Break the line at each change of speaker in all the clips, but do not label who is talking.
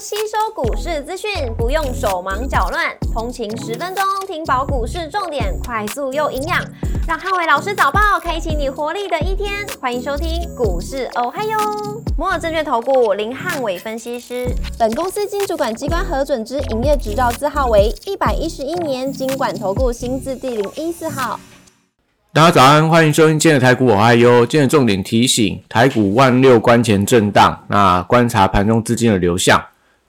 吸收股市资讯，不用手忙脚乱，通勤十分钟听饱股市重点，快速又营养，让汉伟老师早报开启你活力的一天。欢迎收听股市哦嗨哟，摩尔证券投顾林汉伟分析师，本公司经主管机关核准之营业执照字号为一百一十一年经管投顾新字第零一四号。
大家早安，欢迎收听今天的台股我嗨哟。今天重点提醒：台股万六关前震荡，那观察盘中资金的流向。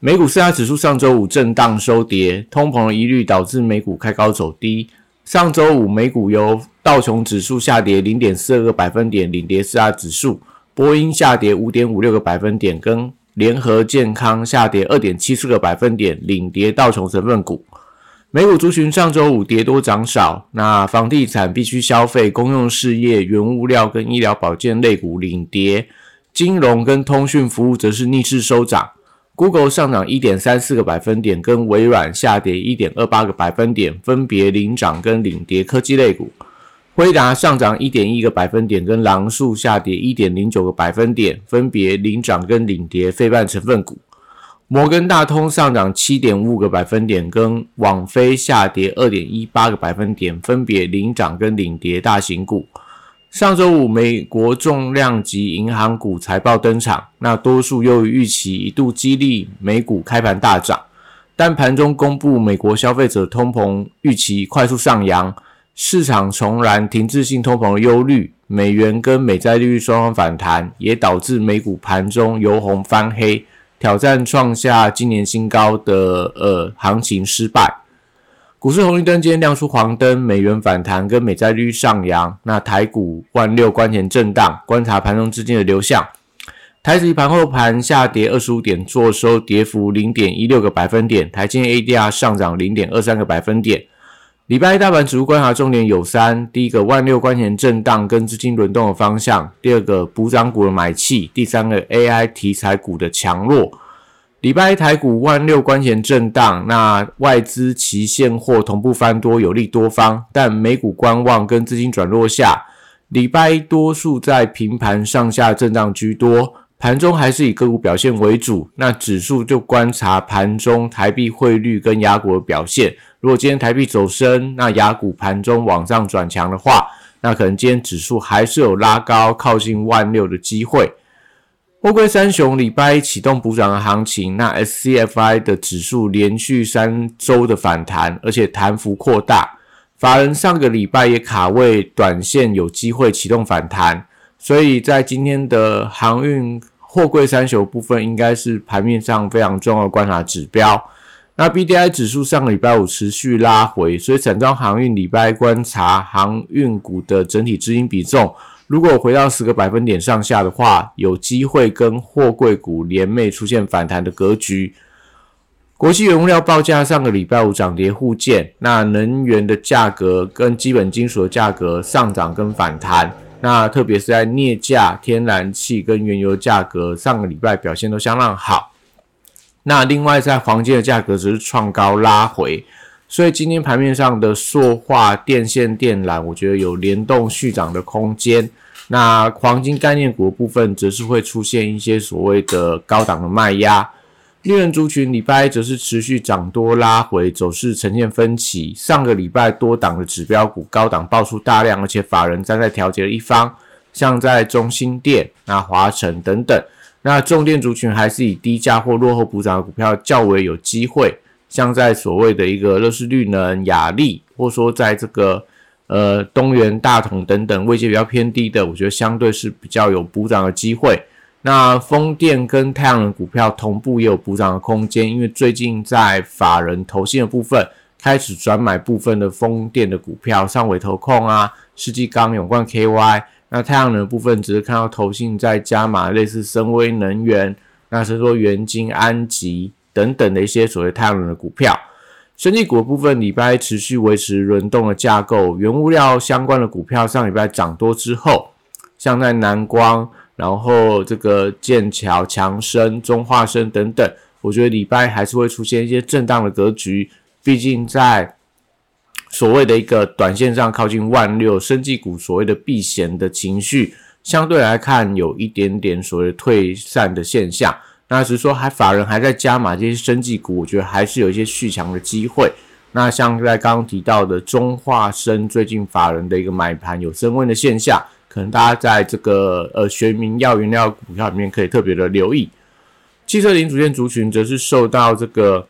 美股四大指数上周五震荡收跌，通膨疑虑导致美股开高走低。上周五美股由道琼指数下跌零点四二个百分点领跌四大指数，波音下跌五点五六个百分点，跟联合健康下跌二点七四个百分点领跌道琼成分股。美股族群上周五跌多涨少，那房地产、必须消费、公用事业、原物料跟医疗保健类股领跌，金融跟通讯服务则是逆势收涨。Google 上涨一点三四个百分点，跟微软下跌一点二八个百分点，分别领涨跟领跌科技类股。辉达上涨一点一个百分点，跟狼树下跌一点零九个百分点，分别领涨跟领跌非半成分股。摩根大通上涨七点五个百分点，跟网飞下跌二点一八个百分点，分别领涨跟领跌大型股。上周五，美国重量级银行股财报登场，那多数优于预期，一度激励美股开盘大涨。但盘中公布美国消费者通膨预期快速上扬，市场重燃停滞性通膨的忧虑，美元跟美债利率双方反弹，也导致美股盘中由红翻黑。挑战创下今年新高的呃行情失败，股市红绿灯今天亮出黄灯，美元反弹跟美债率上扬，那台股万六关前震荡，观察盘中资金的流向。台指盘后盘下跌二十五点，做收跌幅零点一六个百分点，台金 ADR 上涨零点二三个百分点。礼拜一大盘指数观察重点有三：第一个万六关前震荡跟资金轮动的方向；第二个补涨股的买气；第三个 AI 题材股的强弱。礼拜一台股万六关前震荡，那外资期现货同步翻多，有利多方，但美股观望跟资金转弱下，礼拜一多数在平盘上下震荡居多。盘中还是以个股表现为主，那指数就观察盘中台币汇率跟雅股的表现。如果今天台币走升，那雅股盘中往上转强的话，那可能今天指数还是有拉高靠近万六的机会。欧规三雄礼拜一启动补涨的行情，那 SCFI 的指数连续三周的反弹，而且弹幅扩大。法人上个礼拜也卡位短线有机会启动反弹。所以在今天的航运货柜三雄部分，应该是盘面上非常重要的观察指标。那 B D I 指数上个礼拜五持续拉回，所以整张航运礼拜观察航运股的整体资金比重，如果回到十个百分点上下的话，有机会跟货柜股联袂出现反弹的格局。国际原物料报价上个礼拜五涨跌互见，那能源的价格跟基本金属的价格上涨跟反弹。那特别是在镍价、天然气跟原油价格上个礼拜表现都相当好。那另外在黄金的价格只是创高拉回，所以今天盘面上的塑化、电线电缆，我觉得有联动续涨的空间。那黄金概念股部分则是会出现一些所谓的高档的卖压。利润族群礼拜一则是持续涨多拉回，走势呈现分歧。上个礼拜多档的指标股高档爆出大量，而且法人站在调节的一方，像在中心店、那华晨等等。那重电族群还是以低价或落后补涨的股票较为有机会，像在所谓的一个乐视绿能、雅力，或说在这个呃东元大同等等位阶比较偏低的，我觉得相对是比较有补涨的机会。那风电跟太阳能股票同步也有补涨的空间，因为最近在法人投信的部分开始转买部分的风电的股票，上尾投控啊、世纪钢、永冠 KY。那太阳能部分只是看到投信在加码，类似深威能源，那是说元晶、安吉等等的一些所谓太阳能的股票。生技股的部分，礼拜持续维持轮动的架构，原物料相关的股票上礼拜涨多之后，像在南光。然后这个剑桥、强生、中化生等等，我觉得礼拜还是会出现一些震荡的格局。毕竟在所谓的一个短线上靠近万六，生技股所谓的避险的情绪，相对来看有一点点所谓退散的现象。那只是说还法人还在加码这些生技股，我觉得还是有一些续强的机会。那像在刚刚提到的中化生，最近法人的一个买盘有升温的现象，可能大家在这个呃学名药原料股票里面可以特别的留意。汽车零组件族群则是受到这个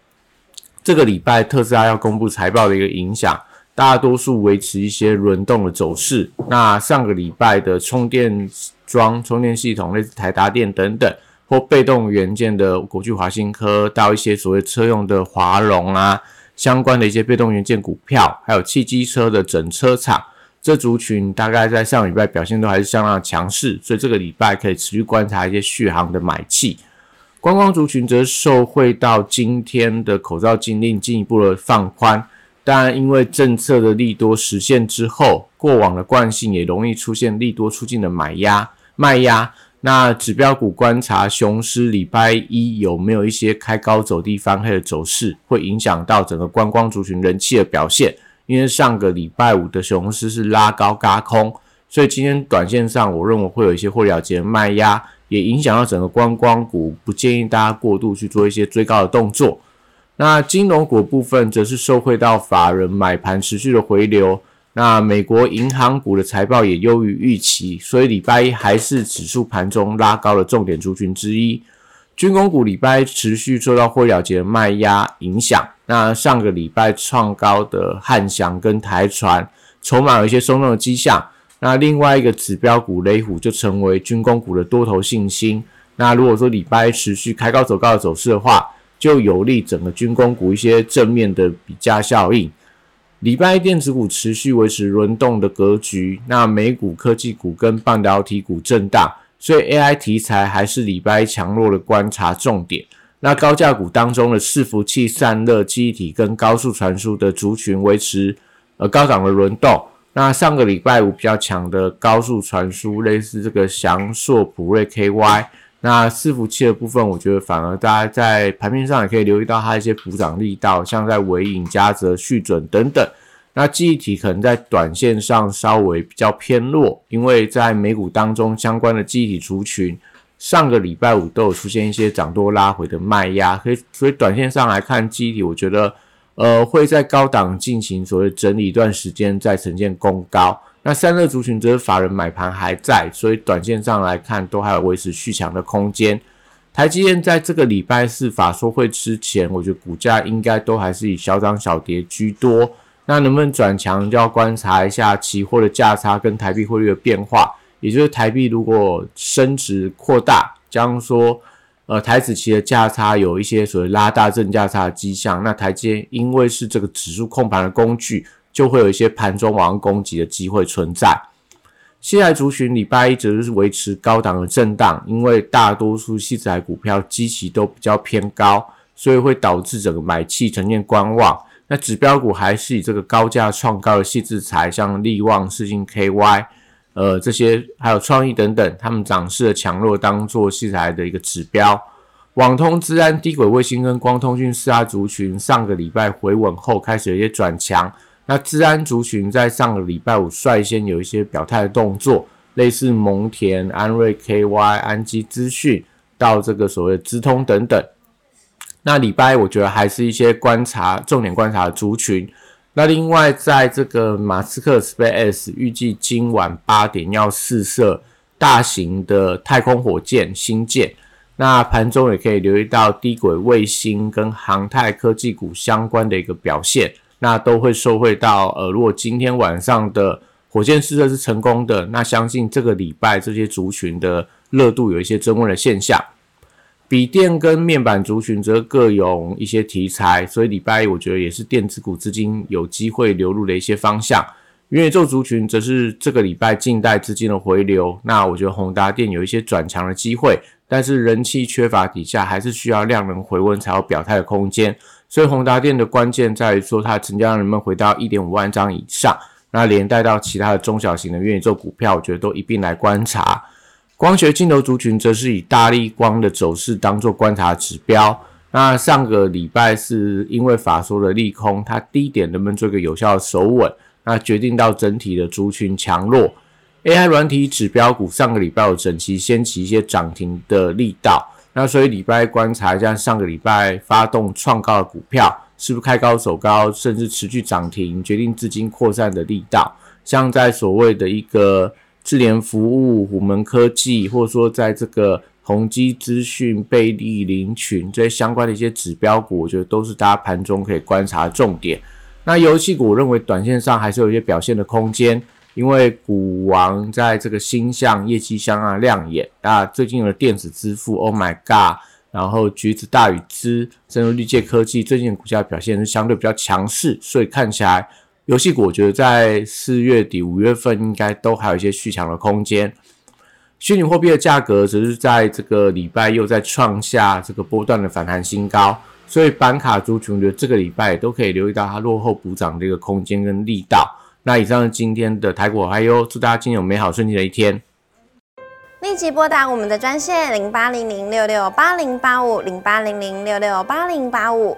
这个礼拜特斯拉要公布财报的一个影响，大多数维持一些轮动的走势。那上个礼拜的充电桩、充电系统，类似台达电等等，或被动元件的国巨、华新科，到一些所谓车用的华龙啊。相关的一些被动元件股票，还有汽机车的整车厂，这族群大概在上礼拜表现都还是相当强势，所以这个礼拜可以持续观察一些续航的买气。观光族群则受惠到今天的口罩禁令进一步的放宽，当然因为政策的利多实现之后，过往的惯性也容易出现利多出尽的买压卖压。那指标股观察雄狮礼拜一有没有一些开高走低翻黑的走势，会影响到整个观光族群人气的表现。因为上个礼拜五的雄狮是拉高嘎空，所以今天短线上我认为会有一些获了结卖压，也影响到整个观光股，不建议大家过度去做一些追高的动作。那金融股部分则是受惠到法人买盘持续的回流。那美国银行股的财报也优于预期，所以礼拜一还是指数盘中拉高的重点族群之一。军工股礼拜持续受到汇了结的卖压影响。那上个礼拜创高的汉翔跟台船，筹码有一些松动的迹象。那另外一个指标股雷虎就成为军工股的多头信心。那如果说礼拜一持续开高走高的走势的话，就有利整个军工股一些正面的比价效应。礼拜电子股持续维持轮动的格局，那美股科技股跟半导体股震荡，所以 AI 题材还是礼拜强弱的观察重点。那高价股当中的伺服器、散热、记忆体跟高速传输的族群维持呃高档的轮动。那上个礼拜五比较强的高速传输，类似这个翔硕、普瑞、KY。那伺服器的部分，我觉得反而大家在盘面上也可以留意到它一些补涨力道，像在尾影、嘉泽、续准等等。那记忆体可能在短线上稍微比较偏弱，因为在美股当中相关的记忆体族群，上个礼拜五都有出现一些涨多拉回的卖压，可以所以短线上来看记忆体，我觉得呃会在高档进行所谓整理一段时间，再呈现攻高。那散热族群则是法人买盘还在，所以短线上来看都还有维持续强的空间。台积电在这个礼拜四法说会之前，我觉得股价应该都还是以小涨小跌居多。那能不能转强，就要观察一下期货的价差跟台币汇率的变化。也就是台币如果升值扩大，将说呃台子期的价差有一些所谓拉大正价差的迹象，那台积电因为是这个指数控盘的工具。就会有一些盘中往上攻击的机会存在。现在族群礼拜一则是维持高档的震荡，因为大多数细材股票基期都比较偏高，所以会导致整个买气呈现观望。那指标股还是以这个高价创高的细制材，像力旺、世金 KY，呃这些还有创意等等，他们涨势的强弱当做细材的一个指标。网通、资安、低轨卫星跟光通讯四大族群，上个礼拜回稳后开始有一些转强。那治安族群在上个礼拜五率先有一些表态的动作，类似蒙田、安瑞 KY、安基资讯到这个所谓的资通等等。那礼拜我觉得还是一些观察重点观察族群。那另外在这个马斯克 Space 预计今晚八点要试射大型的太空火箭星舰，那盘中也可以留意到低轨卫星跟航太科技股相关的一个表现。那都会受惠到，呃，如果今天晚上的火箭试射是成功的，那相信这个礼拜这些族群的热度有一些增温的现象。笔电跟面板族群则各有一些题材，所以礼拜一我觉得也是电子股资金有机会流入的一些方向。元宇宙族群则是这个礼拜近代资金的回流，那我觉得宏达电有一些转强的机会，但是人气缺乏底下，还是需要量能回温才有表态的空间。所以宏达电的关键在于说，它成交量能不能回到一点五万张以上，那连带到其他的中小型的愿意做股票，我觉得都一并来观察。光学镜头族群则是以大力光的走势当做观察指标。那上个礼拜是因为法说的利空，它低点能不能做一个有效的守稳，那决定到整体的族群强弱。AI 软体指标股上个礼拜有整齐掀起一些涨停的力道。那所以礼拜观察一下上个礼拜发动创高的股票，是不是开高走高，甚至持续涨停，决定资金扩散的力道。像在所谓的一个智联服务、虎门科技，或者说在这个宏基资讯、贝利林群这些相关的一些指标股，我觉得都是大家盘中可以观察的重点。那游戏股，我认为短线上还是有一些表现的空间。因为股王在这个星象业绩相当亮眼，那最近的电子支付，Oh my God，然后橘子大禹资，甚至绿界科技，最近的股价表现是相对比较强势，所以看起来游戏股我觉得在四月底五月份应该都还有一些续强的空间。虚拟货币的价格只是在这个礼拜又在创下这个波段的反弹新高，所以板卡族群的这个礼拜都可以留意到它落后补涨的一个空间跟力道。那以上是今天的台股嗨哟，祝大家今天有美好顺利的一天。
立即拨打我们的专线零八零零六六八零八五零八零零六六八零八五。